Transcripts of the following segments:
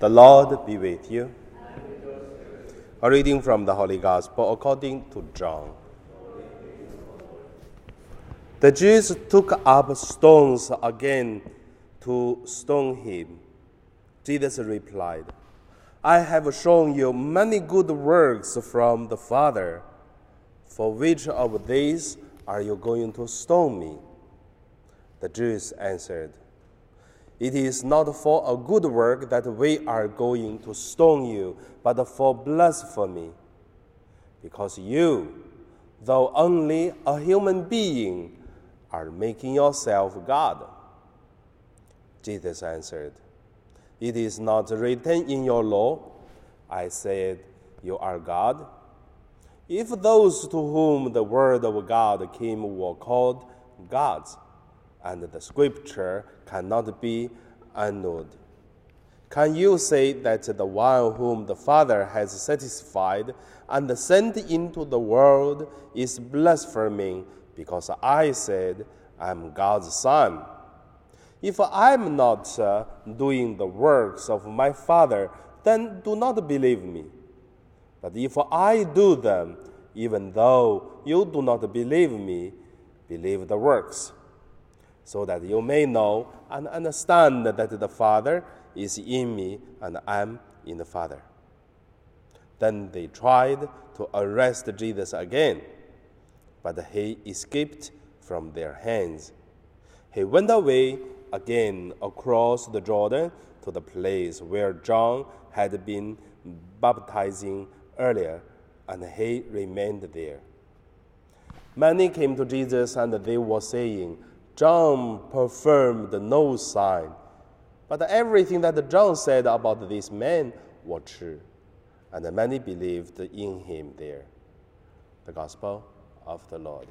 The Lord be with you. A reading from the Holy Gospel according to John. The Jews took up stones again to stone him. Jesus replied, I have shown you many good works from the Father. For which of these are you going to stone me? The Jews answered, It is not for a good work that we are going to stone you, but for blasphemy. Because you, though only a human being, are making yourself God. Jesus answered, It is not written in your law, I said, You are God. If those to whom the word of God came were called gods, and the scripture cannot be annulled, can you say that the one whom the Father has satisfied and sent into the world is blaspheming because I said I'm God's Son? If I'm not uh, doing the works of my Father, then do not believe me. But if I do them, even though you do not believe me, believe the works, so that you may know and understand that the Father is in me and I am in the Father. Then they tried to arrest Jesus again, but he escaped from their hands. He went away again across the Jordan to the place where John had been baptizing earlier, and he remained there. Many came to Jesus and they were saying, John performed the no sign, but everything that John said about this man was true, and many believed in him there. The Gospel of the Lord.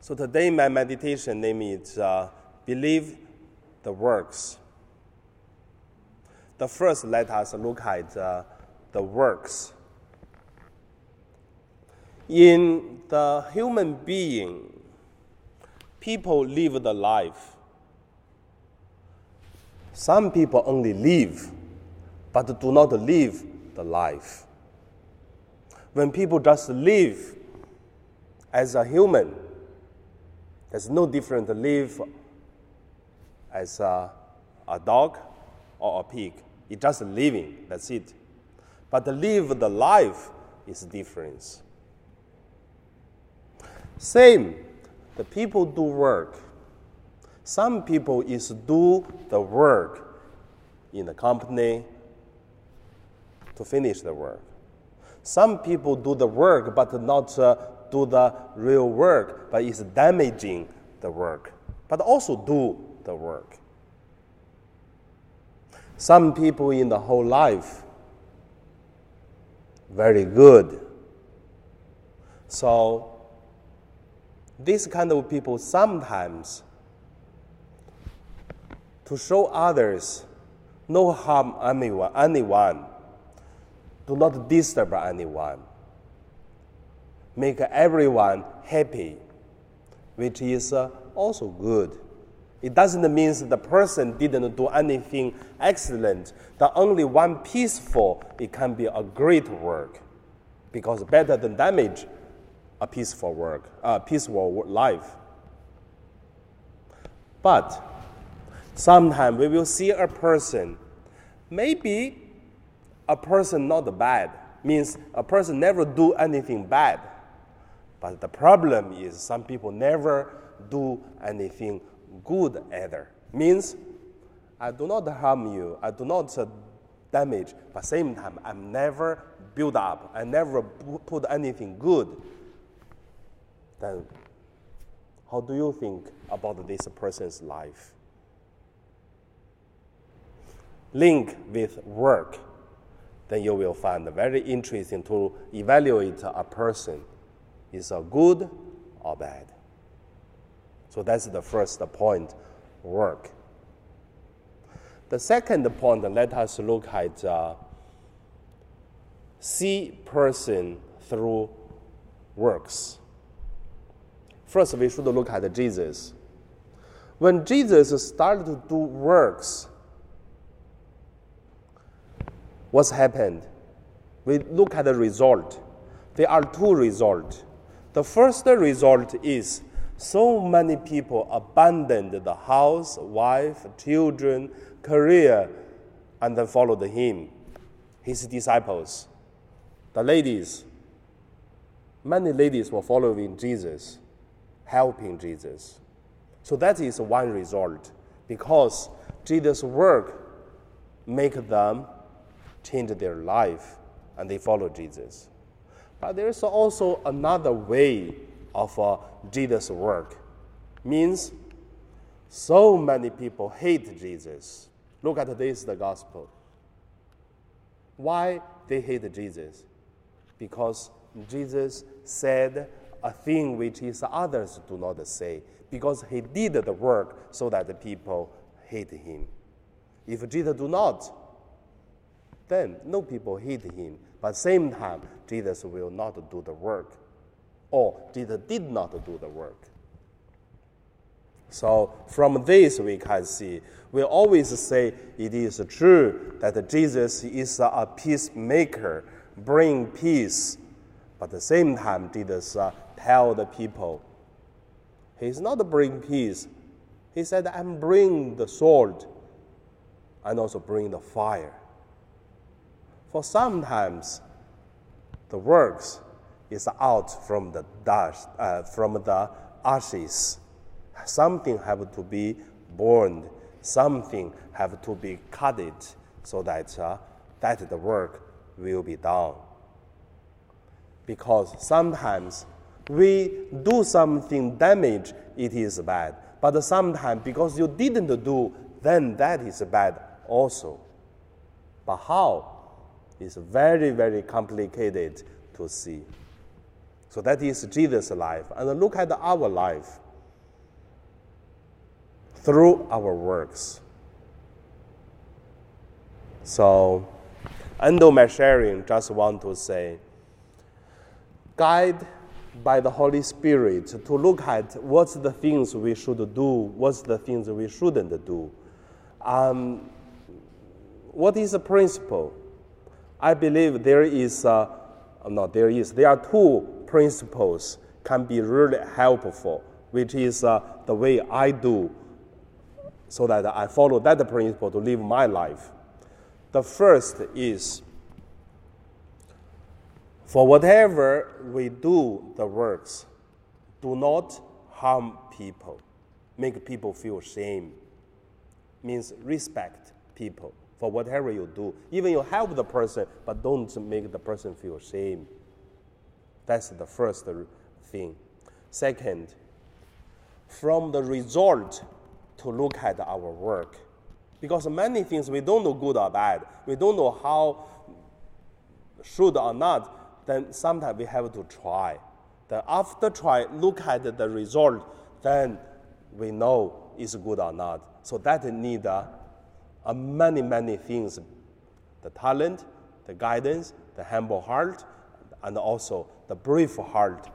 So today my meditation name is uh, Believe the Works. The first, let us look at uh, the works. In the human being, people live the life. Some people only live, but do not live the life. When people just live as a human, there's no different to live as a, a dog or a pig. It's just living, that's it. But to live the life is different. Same, the people do work. Some people is do the work in the company to finish the work. Some people do the work but not uh, do the real work, but is damaging the work, but also do the work. Some people in the whole life, very good. So, this kind of people sometimes, to show others, no harm anyone, anyone, do not disturb anyone, make everyone happy, which is uh, also good. It doesn't mean the person didn't do anything excellent. The only one peaceful, it can be a great work. Because better than damage, a peaceful work, a peaceful life. But sometimes we will see a person, maybe a person not bad, means a person never do anything bad. But the problem is some people never do anything good either. Means I do not harm you, I do not damage, but same time I'm never build up, I never put anything good. Then how do you think about this person's life? Link with work, then you will find very interesting to evaluate a person is a good or bad. So that's the first point work. The second point, let us look at uh, see person through works. First, we should look at Jesus. When Jesus started to do works, what's happened? We look at the result. There are two results. The first result is so many people abandoned the house, wife, children, career, and then followed him, his disciples. The ladies, many ladies were following Jesus, helping Jesus. So that is one result because Jesus' work make them change their life and they follow Jesus. But there is also another way of uh, Jesus' work. Means so many people hate Jesus. Look at this, the gospel. Why they hate Jesus? Because Jesus said a thing which is others do not say. Because he did the work so that the people hate him. If Jesus do not, then no people hate him. But same time, Jesus will not do the work. Or Jesus did not do the work. So from this we can see, we always say it is true that Jesus is a peacemaker, bring peace. But at the same time, Jesus uh, tell the people, he's not bring peace. He said, I'm bring the sword and also bring the fire. For sometimes the works is out from the dust, uh, from the ashes. Something have to be burned. Something have to be cut it so that uh, that the work will be done. Because sometimes we do something damage, it is bad. But sometimes because you didn't do, then that is bad also. But how? is very, very complicated to see. So that is Jesus' life. And look at our life through our works. So, end of my sharing, just want to say, guide by the Holy Spirit to look at what's the things we should do, what's the things we shouldn't do. Um, what is the principle? I believe there is, uh, no, there is, there are two principles can be really helpful, which is uh, the way I do so that I follow that principle to live my life. The first is for whatever we do the works, do not harm people, make people feel shame. Means respect people for whatever you do. Even you help the person, but don't make the person feel shame. That's the first thing. Second, from the result to look at our work. Because many things we don't know good or bad, we don't know how should or not, then sometimes we have to try. Then after try, look at the result, then we know it's good or not. So that need uh, a are many, many things the talent, the guidance, the humble heart, and also the brave heart.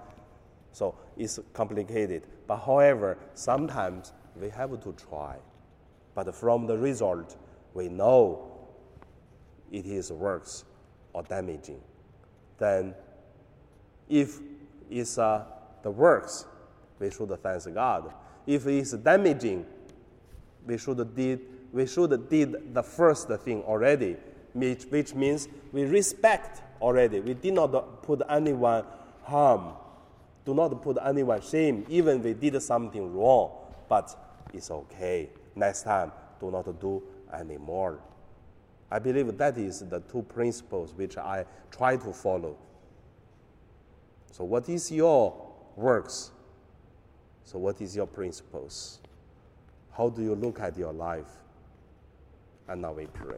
So it's complicated. But however, sometimes we have to try. But from the result, we know it is works or damaging. Then, if it's uh, the works, we should thank God. If it's damaging, we should did we should did the first thing already, which, which means we respect already. We did not put anyone harm, do not put anyone shame, even we did something wrong, but it's okay. Next time, do not do anymore. I believe that is the two principles which I try to follow. So, what is your works? So, what is your principles? How do you look at your life? And now we pray.